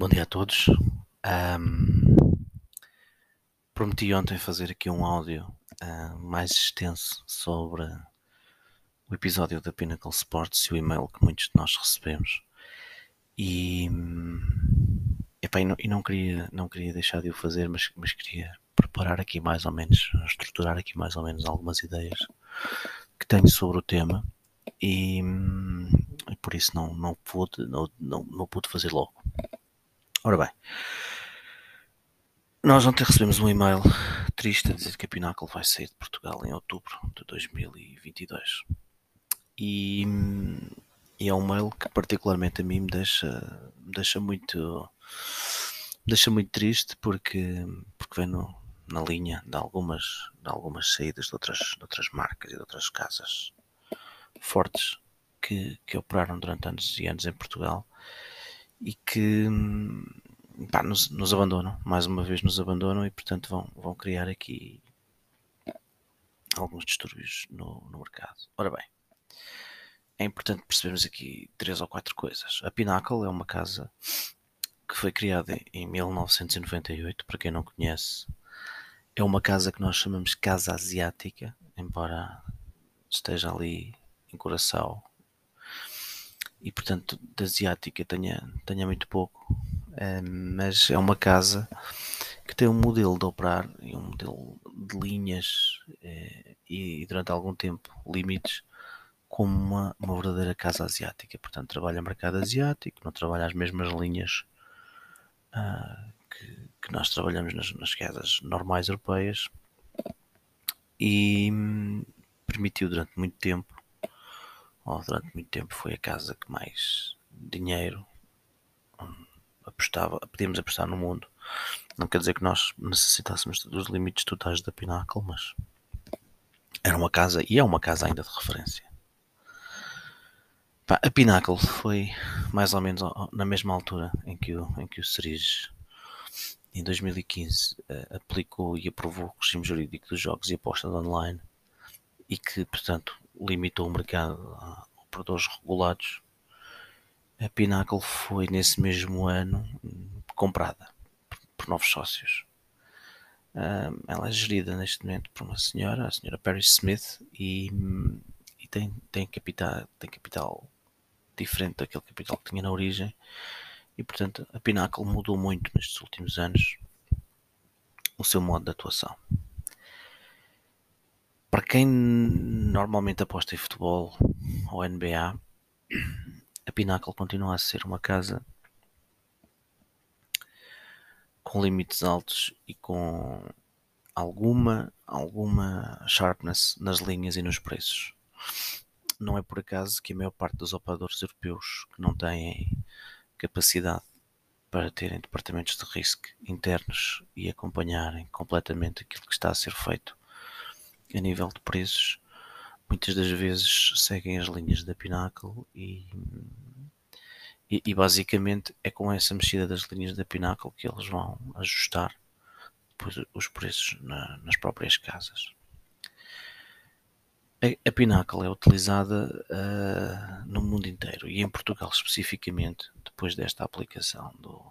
Bom dia a todos. Ahm, prometi ontem fazer aqui um áudio ah, mais extenso sobre o episódio da Pinnacle Sports e o e-mail que muitos de nós recebemos. E, e, não, e não queria, não queria deixar de o fazer, mas, mas queria preparar aqui mais ou menos, estruturar aqui mais ou menos algumas ideias que tenho sobre o tema e, e por isso não, não, pude, não, não, não pude fazer logo. Ora bem, nós ontem recebemos um e-mail triste a dizer que a Pinnacle vai sair de Portugal em outubro de 2022. E, e é um mail que particularmente a mim me deixa, me deixa muito me deixa muito triste porque, porque vem no, na linha de algumas, de algumas saídas de outras, de outras marcas e de outras casas fortes que, que operaram durante anos e anos em Portugal e que pá, nos, nos, abandonam, mais uma vez nos abandonam e portanto vão, vão criar aqui alguns distúrbios no, no mercado. Ora bem, é importante percebermos aqui três ou quatro coisas. A Pinnacle é uma casa que foi criada em 1998, para quem não conhece, é uma casa que nós chamamos Casa Asiática, embora esteja ali em Coração e portanto da asiática tenha, tenha muito pouco, mas é uma casa que tem um modelo de operar e um modelo de linhas é, e, durante algum tempo limites como uma, uma verdadeira casa asiática. Portanto, trabalha mercado asiático, não trabalha as mesmas linhas ah, que, que, nós trabalhamos nas, nas casas normais europeias e hum, permitiu durante muito tempo ou durante muito tempo foi a casa que mais dinheiro apostava, podíamos apostar no mundo. Não quer dizer que nós necessitássemos dos limites totais da Pinnacle, mas era uma casa e é uma casa ainda de referência. a Pinnacle foi mais ou menos na mesma altura em que o, em que o Cerise em 2015 eh, aplicou e aprovou o regime jurídico dos jogos e apostas online e que, portanto, limitou o mercado a operadores regulados, a Pinnacle foi nesse mesmo ano comprada por, novos sócios. ela é gerida neste momento por uma senhora, a senhora Perry Smith, e, e tem, tem, capital, tem capital diferente daquele capital que tinha na origem. E portanto, a Pinnacle mudou muito nestes últimos anos o seu modo de atuação. Para quem normalmente aposta em futebol ou NBA, a Pinnacle continua a ser uma casa com limites altos e com alguma alguma sharpness nas linhas e nos preços. Não é por acaso que a maior parte dos operadores europeus que não têm capacidade para terem departamentos de risco internos e acompanharem completamente aquilo que está a ser feito a nível de preços, muitas das vezes seguem as linhas da Pinnacle e, e, e, basicamente é com essa mexida das linhas da Pinnacle que eles vão ajustar depois os preços na, nas próprias casas. A, a Pinnacle é utilizada uh, no mundo inteiro e em Portugal especificamente, depois desta aplicação do,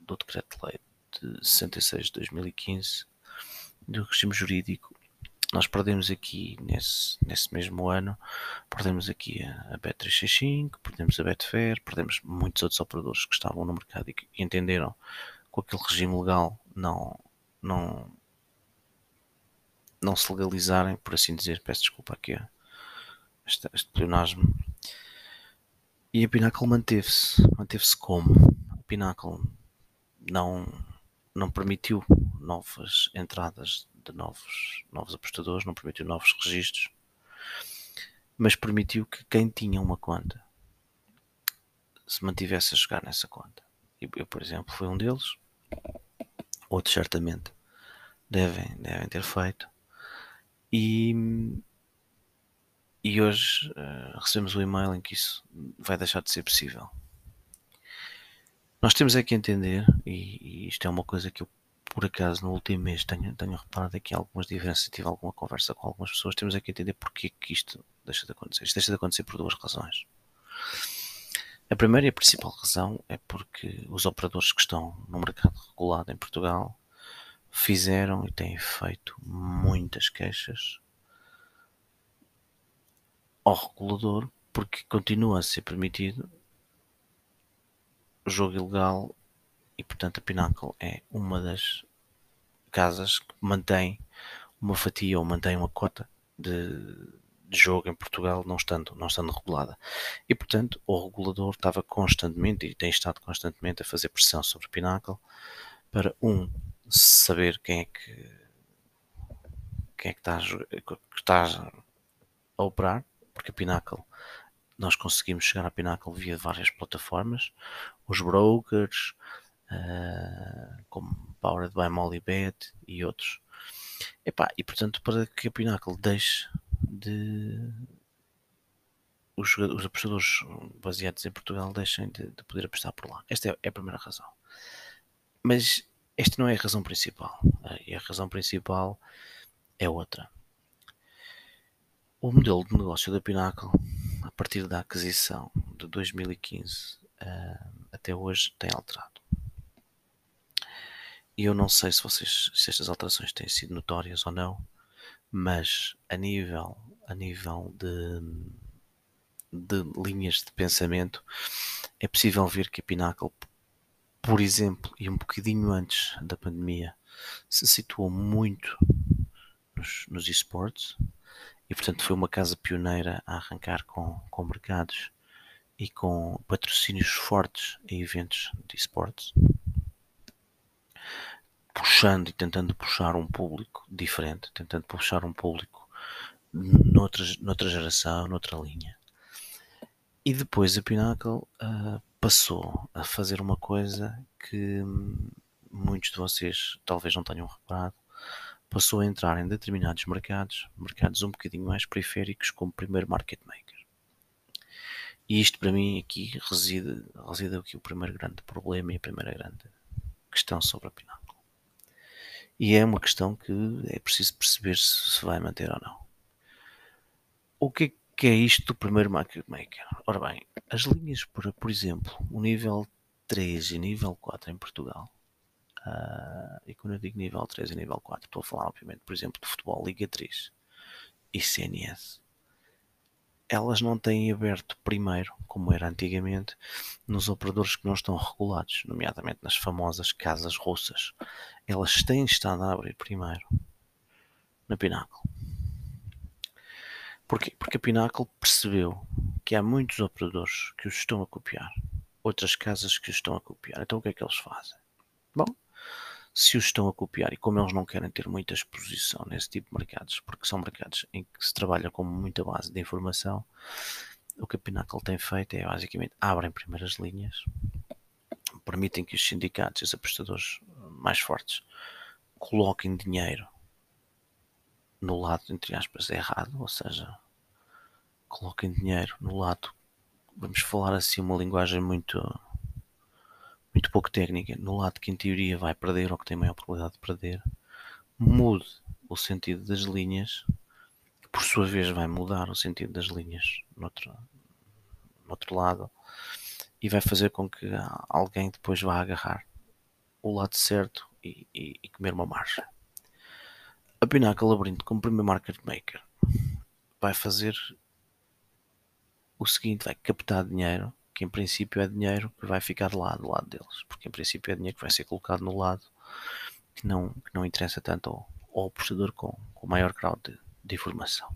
do Decreto-Lei de 66 de 2015 do regime jurídico nós perdemos aqui nesse, nesse mesmo ano, perdemos aqui a, a Bet365, perdemos a Betfair, perdemos muitos outros operadores que estavam no mercado e que entenderam com aquele regime legal não, não, não se legalizarem, por assim dizer, peço desculpa aqui este, este. E a Pinnacle manteve-se, manteve-se como? A Pinnacle não, não permitiu novas entradas de novos, novos apostadores, não permitiu novos registros, mas permitiu que quem tinha uma conta se mantivesse a jogar nessa conta. Eu, por exemplo, fui um deles, outros certamente devem, devem ter feito. E, e hoje uh, recebemos um e-mail em que isso vai deixar de ser possível. Nós temos é que entender, e, e isto é uma coisa que eu por acaso no último mês tenho, tenho reparado aqui algumas diferenças, tive alguma conversa com algumas pessoas, temos aqui a entender porque que isto deixa de acontecer. Isto deixa de acontecer por duas razões. A primeira e a principal razão é porque os operadores que estão no mercado regulado em Portugal fizeram e têm feito muitas queixas ao regulador porque continua a ser permitido jogo ilegal e portanto a Pinnacle é uma das casas que mantém uma fatia ou mantém uma cota de de jogo em Portugal não estando, não estando regulada. E, portanto, o regulador estava constantemente e tem estado constantemente a fazer pressão sobre o Pinnacle para, um, saber quem é que quem é que está, que está a operar, porque a Pinnacle nós conseguimos chegar à Pinnacle via várias plataformas, os brokers, uh, como Powered by Molybet e outros. Epá, e portanto, para que a Pinnacle deixe de os, os apostadores baseados em Portugal deixem de, de poder apostar por lá. Esta é, é, a primeira razão. Mas esta não é a razão principal. E a razão principal é outra. O modelo de negócio da Pinnacle, a partir da aquisição de 2015 uh, eh, até hoje, tem alterado. E eu não sei se, vocês, se estas alterações têm sido notórias ou não, mas a nível, a nível de, de linhas de pensamento é possível ver que a Pinnacle, por exemplo, e um bocadinho antes da pandemia, se situou muito nos, nos esportes e portanto foi uma casa pioneira a arrancar com, com mercados e com patrocínios fortes em eventos de esportes puxando e tentando puxar um público diferente, tentando puxar um público noutra, noutra geração, noutra linha. E depois a Pinnacle uh, passou a fazer uma coisa que muitos de vocês talvez não tenham reparado, passou a entrar em determinados mercados, mercados um bocadinho mais periféricos, como primeiro market maker. E isto para mim aqui reside, reside aqui o primeiro grande problema e a primeira grande questão sobre a Pinnacle. E é uma questão que é preciso perceber se se vai manter ou não. O que é, que é isto do primeiro market maker? Ora bem, as linhas, por, por exemplo, o nível 3 e nível 4 em Portugal, uh, e quando eu digo nível 3 e nível 4, estou a falar, obviamente, por exemplo, de futebol Liga 3 e CNS elas não têm aberto primeiro, como era antigamente, nos operadores que não estão regulados, nomeadamente nas famosas casas russas. Elas têm estado a abrir primeiro na Pinnacle. Porquê? Porque a Pinnacle percebeu que há muitos operadores que os estão a copiar, outras casas que os estão a copiar. Então o que é que eles fazem? Bom, se os estão a copiar. E como eles não querem ter muita exposição nesse tipo de mercados, porque são mercados em que se trabalha com muita base de informação, o que a Pinnacle tem feito é basicamente abrem primeiras linhas, permitem que os sindicatos e os apostadores mais fortes coloquem dinheiro no lado, entre aspas, errado, ou seja, coloquem dinheiro no lado, vamos falar assim uma linguagem muito muito pouco técnica, no lado que em teoria vai perder ou que tem maior probabilidade de perder, mude o sentido das linhas, que por sua vez vai mudar o sentido das linhas no outro, no outro lado, e vai fazer com que alguém depois vá agarrar o lado certo e, e, e comer uma marcha. A Pinnacle Labyrinth, como primeiro market maker, vai fazer o seguinte: vai captar dinheiro que em princípio é dinheiro que vai ficar lá do lado deles, porque em princípio é dinheiro que vai ser colocado no lado que não, que não interessa tanto ao, ao apostador com, com maior grau de, de informação.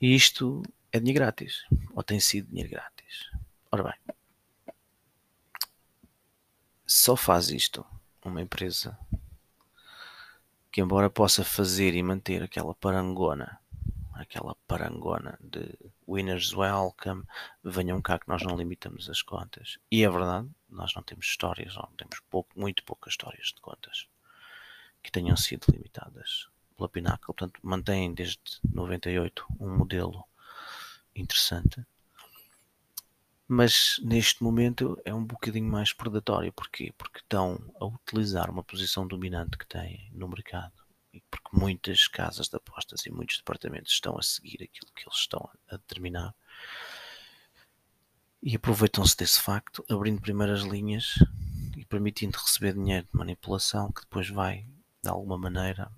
E isto é dinheiro grátis, ou tem sido dinheiro grátis. Ora bem, só faz isto uma empresa que, embora possa fazer e manter aquela parangona aquela parangona de winners welcome, venham cá que nós não limitamos as contas. E é verdade, nós não temos histórias, não temos pouco, muito poucas histórias de contas que tenham sido limitadas pela Pinnacle. Portanto, mantém desde 98 um modelo interessante. Mas neste momento é um bocadinho mais predatório. Porquê? Porque estão a utilizar uma posição dominante que têm no mercado porque muitas casas de apostas e muitos departamentos estão a seguir aquilo que eles estão a determinar E aproveitam-se desse facto, abrindo primeiras linhas e permitindo receber dinheiro de manipulação que depois vai, de alguma maneira,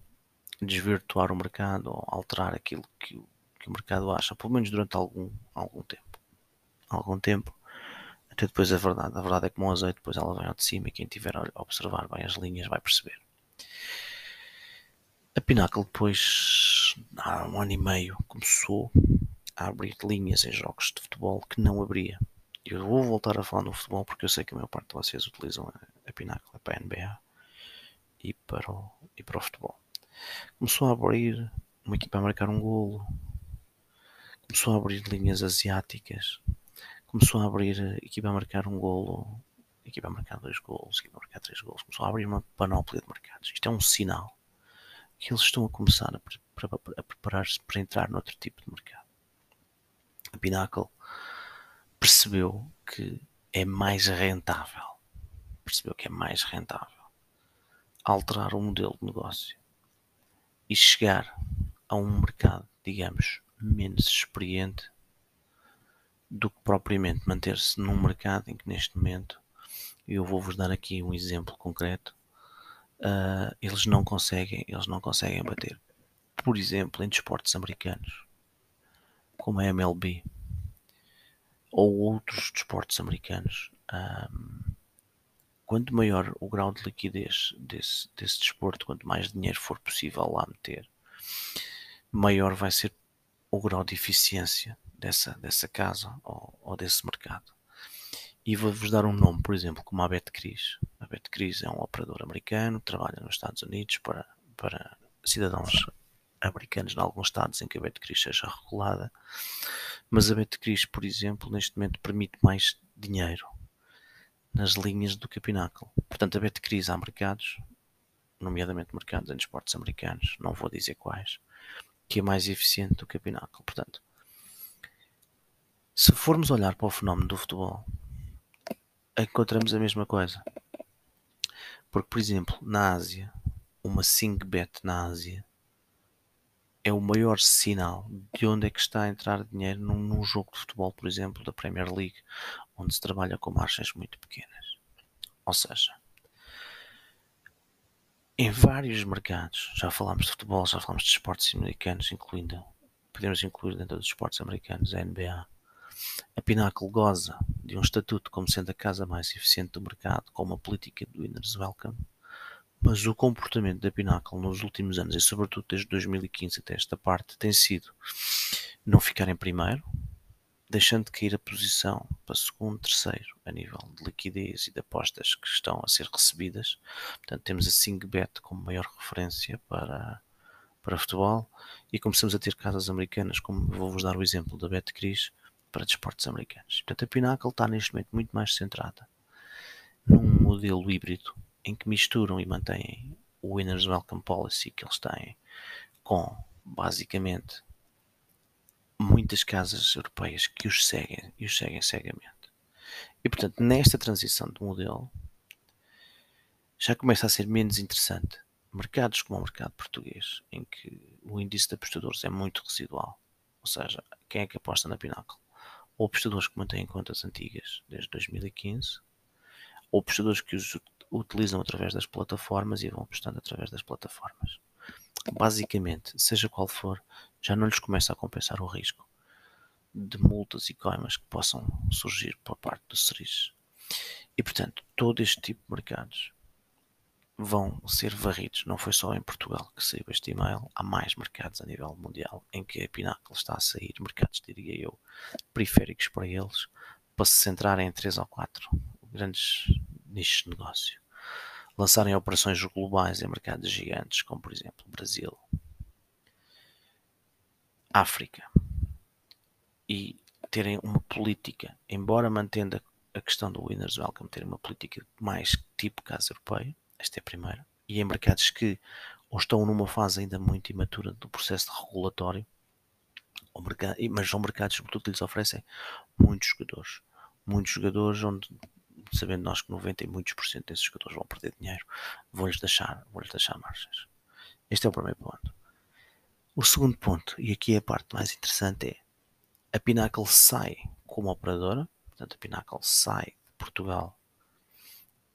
desvirtuar o mercado ou alterar aquilo que o, que o mercado acha, pelo menos durante algum, algum tempo. Algum tempo. Até depois é verdade. A verdade é que o azeite, depois ela vem ao de cima e quem tiver a observar bem as linhas vai perceber. A Pinnacle depois, há um ano e meio, começou a abrir linhas em jogos de futebol que não abria. Eu vou voltar a falar no futebol porque eu sei que a maior parte de vocês utilizam a, a Pinnacle para a NBA e para o, e para o futebol. Começou a abrir uma equipa a marcar um golo, começou a abrir linhas asiáticas, começou a abrir equipa a marcar um golo, equipa a marcar dois golos, equipa a marcar três golos, começou a abrir uma panóplia de mercados. Isto é um sinal que eles estão a começar a, a preparar-se para entrar noutro tipo de mercado. A Pinnacle percebeu que é mais rentável, percebeu que é mais rentável alterar o modelo de negócio e chegar a um mercado, digamos, menos experiente do que propriamente manter-se num mercado em que neste momento, eu vou-vos dar aqui um exemplo concreto, uh, eles não conseguem, eles não conseguem bater. Por exemplo, em desportos americanos, como a MLB, ou outros desportos americanos, um, quanto maior o grau de liquidez desse, desse desporto, quanto mais dinheiro for possível lá meter, maior vai ser o grau de eficiência dessa, dessa casa ou, ou desse mercado. E vou-vos dar um nome, por exemplo, como a Betcris. A Betcris é um operador americano, trabalha nos Estados Unidos para, para cidadãos americanos em alguns estados em que a Betcris seja regulada, mas a Betcris, por exemplo, neste momento permite mais dinheiro nas linhas do que a Pinnacle. Portanto, a Betcris há mercados, nomeadamente mercados em desportos americanos, não vou dizer quais, que é mais eficiente do que a Pinnacle. Portanto, se formos olhar para o fenómeno do futebol, encontramos a mesma coisa. Porque, por exemplo, na Ásia, uma bet na Ásia é o maior sinal de onde é que está a entrar dinheiro num, num, jogo de futebol, por exemplo, da Premier League, onde se trabalha com margens muito pequenas. Ou seja, em vários mercados, já falámos de futebol, já falámos de esportes americanos, incluindo, podemos incluir dentro dos esportes americanos a NBA. A Pinnacle goza de um estatuto como sendo a casa mais eficiente do mercado, com uma política de winners welcome, mas o comportamento da Pinnacle nos últimos anos, e sobretudo desde 2015 até esta parte, tem sido não ficar em primeiro, deixando de cair a posição para segundo, terceiro, a nível de liquidez e de apostas que estão a ser recebidas. Portanto, temos a SingBet como maior referência para, para futebol e começamos a ter casas americanas, como vou-vos dar o exemplo da BetCris, para desportos americanos. Portanto, a Pinnacle está neste momento muito mais centrada num modelo híbrido em que misturam e mantêm o Winners Welcome Policy que eles têm com basicamente muitas casas europeias que os seguem e os seguem cegamente. E portanto, nesta transição de modelo já começa a ser menos interessante mercados como o mercado português, em que o índice de apostadores é muito residual, ou seja, quem é que aposta na Pinnacle? Ou apostadores que mantêm contas antigas desde 2015, ou apostadores que os utilizam através das plataformas e vão apostando através das plataformas. Basicamente, seja qual for, já não lhes começa a compensar o risco de multas e coimas que possam surgir por parte do SERIS. E portanto, todo este tipo de mercados vão ser varridos. Não foi só em Portugal que saiu este e-mail, há mais mercados a nível mundial em que a Pinnacle está a sair, mercados, diria eu, periféricos para eles, para se centrarem em três ou quatro grandes nichos de negócio. Lançarem operações globais em mercados gigantes, como por exemplo Brasil, África, e terem uma política, embora mantendo a questão do Winners Welcome, terem uma política mais tipo casa europeia, esta é a primeira, e em mercados que ou estão numa fase ainda muito imatura do processo regulatório, mas são mercados sobretudo que lhes oferecem muitos jogadores, muitos jogadores onde sabendo nós que 90 e muitos por cento desses jogadores vão perder dinheiro, vou-lhes deixar, vou-lhes deixar margens. Este é o primeiro ponto. O segundo ponto, e aqui é a parte mais interessante, é a Pinnacle sai como operadora, portanto a Pinnacle sai de Portugal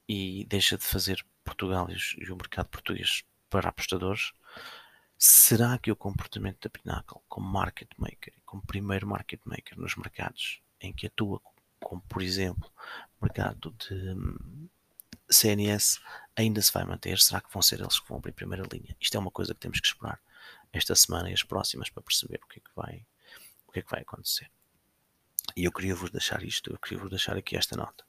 e deixa de fazer Portugal e o mercado português para apostadores, será que o comportamento da Pinnacle como market maker, como primeiro market maker nos mercados em que atua, como por exemplo mercado de hum, CNS, ainda se vai manter? Será que vão ser eles que vão abrir primeira linha? Isto é uma coisa que temos que esperar esta semana e as próximas para perceber o que é que vai, o que é que vai acontecer. E eu queria vos deixar isto, eu queria vos deixar aqui esta nota.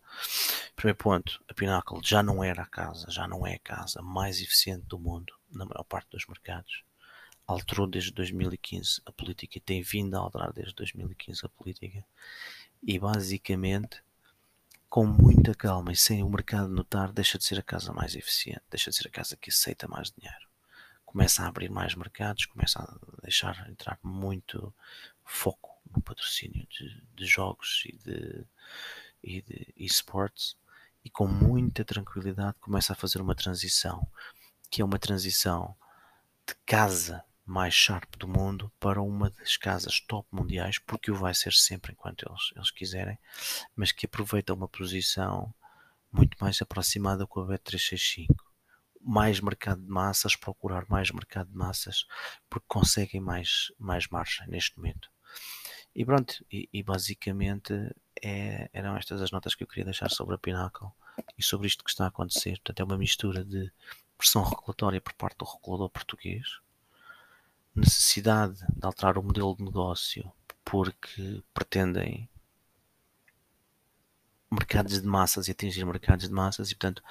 Primeiro ponto, a Pinnacle já não era a casa, já não é a casa mais eficiente do mundo, na maior parte dos mercados. Alterou desde 2015 a política e tem vindo a alterar desde 2015 a política. E basicamente, com muita calma e sem o mercado notar, deixa de ser a casa mais eficiente, deixa de ser a casa que aceita mais dinheiro. Começa a abrir mais mercados, começa a deixar entrar muito foco no patrocínio de, de jogos e de, e de esportes e com muita tranquilidade começa a fazer uma transição que é uma transição de casa mais sharp do mundo para uma das casas top mundiais, porque o vai ser sempre enquanto eles, eles quiserem, mas que aproveita uma posição muito mais aproximada com a Bet365. Mais mercado de massas, procurar mais mercado de massas, porque conseguem mais, mais margem neste momento. E pronto, e, e basicamente é, eram estas as notas que eu queria deixar sobre a Pinnacle e sobre isto que está a acontecer. Portanto, é uma mistura de pressão regulatória por parte do regulador português, necessidade de alterar o modelo de negócio porque pretendem mercados de massas e atingir mercados de massas e portanto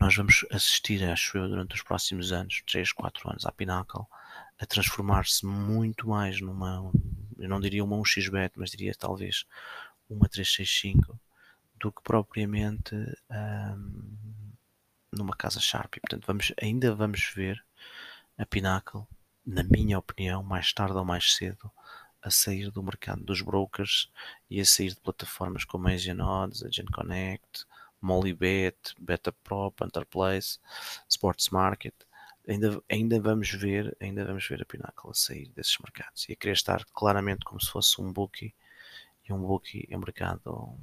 nós vamos assistir, acho eu, durante os próximos anos, 3, 4 anos, à Pinnacle a transformar-se muito mais numa, eu não diria uma 1xbet, mas diria talvez uma 365 do que propriamente um, numa casa Sharp. Portanto, vamos, ainda vamos ver a Pinnacle, na minha opinião, mais tarde ou mais cedo, a sair do mercado dos brokers e a sair de plataformas como Asian Odds, Agent Connect, Molybet, BetaPro, Place, Sports Market ainda, ainda vamos ver, ainda vamos ver a Pinnacle a sair desses mercados e a querer estar claramente como se fosse um bookie e um bookie em mercado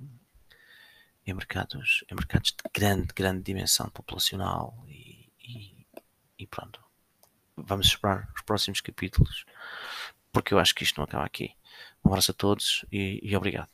em mercados, em mercados de grande, grande dimensão populacional e, e, e pronto. Vamos esperar os próximos capítulos porque eu acho que isto não acaba aqui. Um abraço a todos e, e obrigado.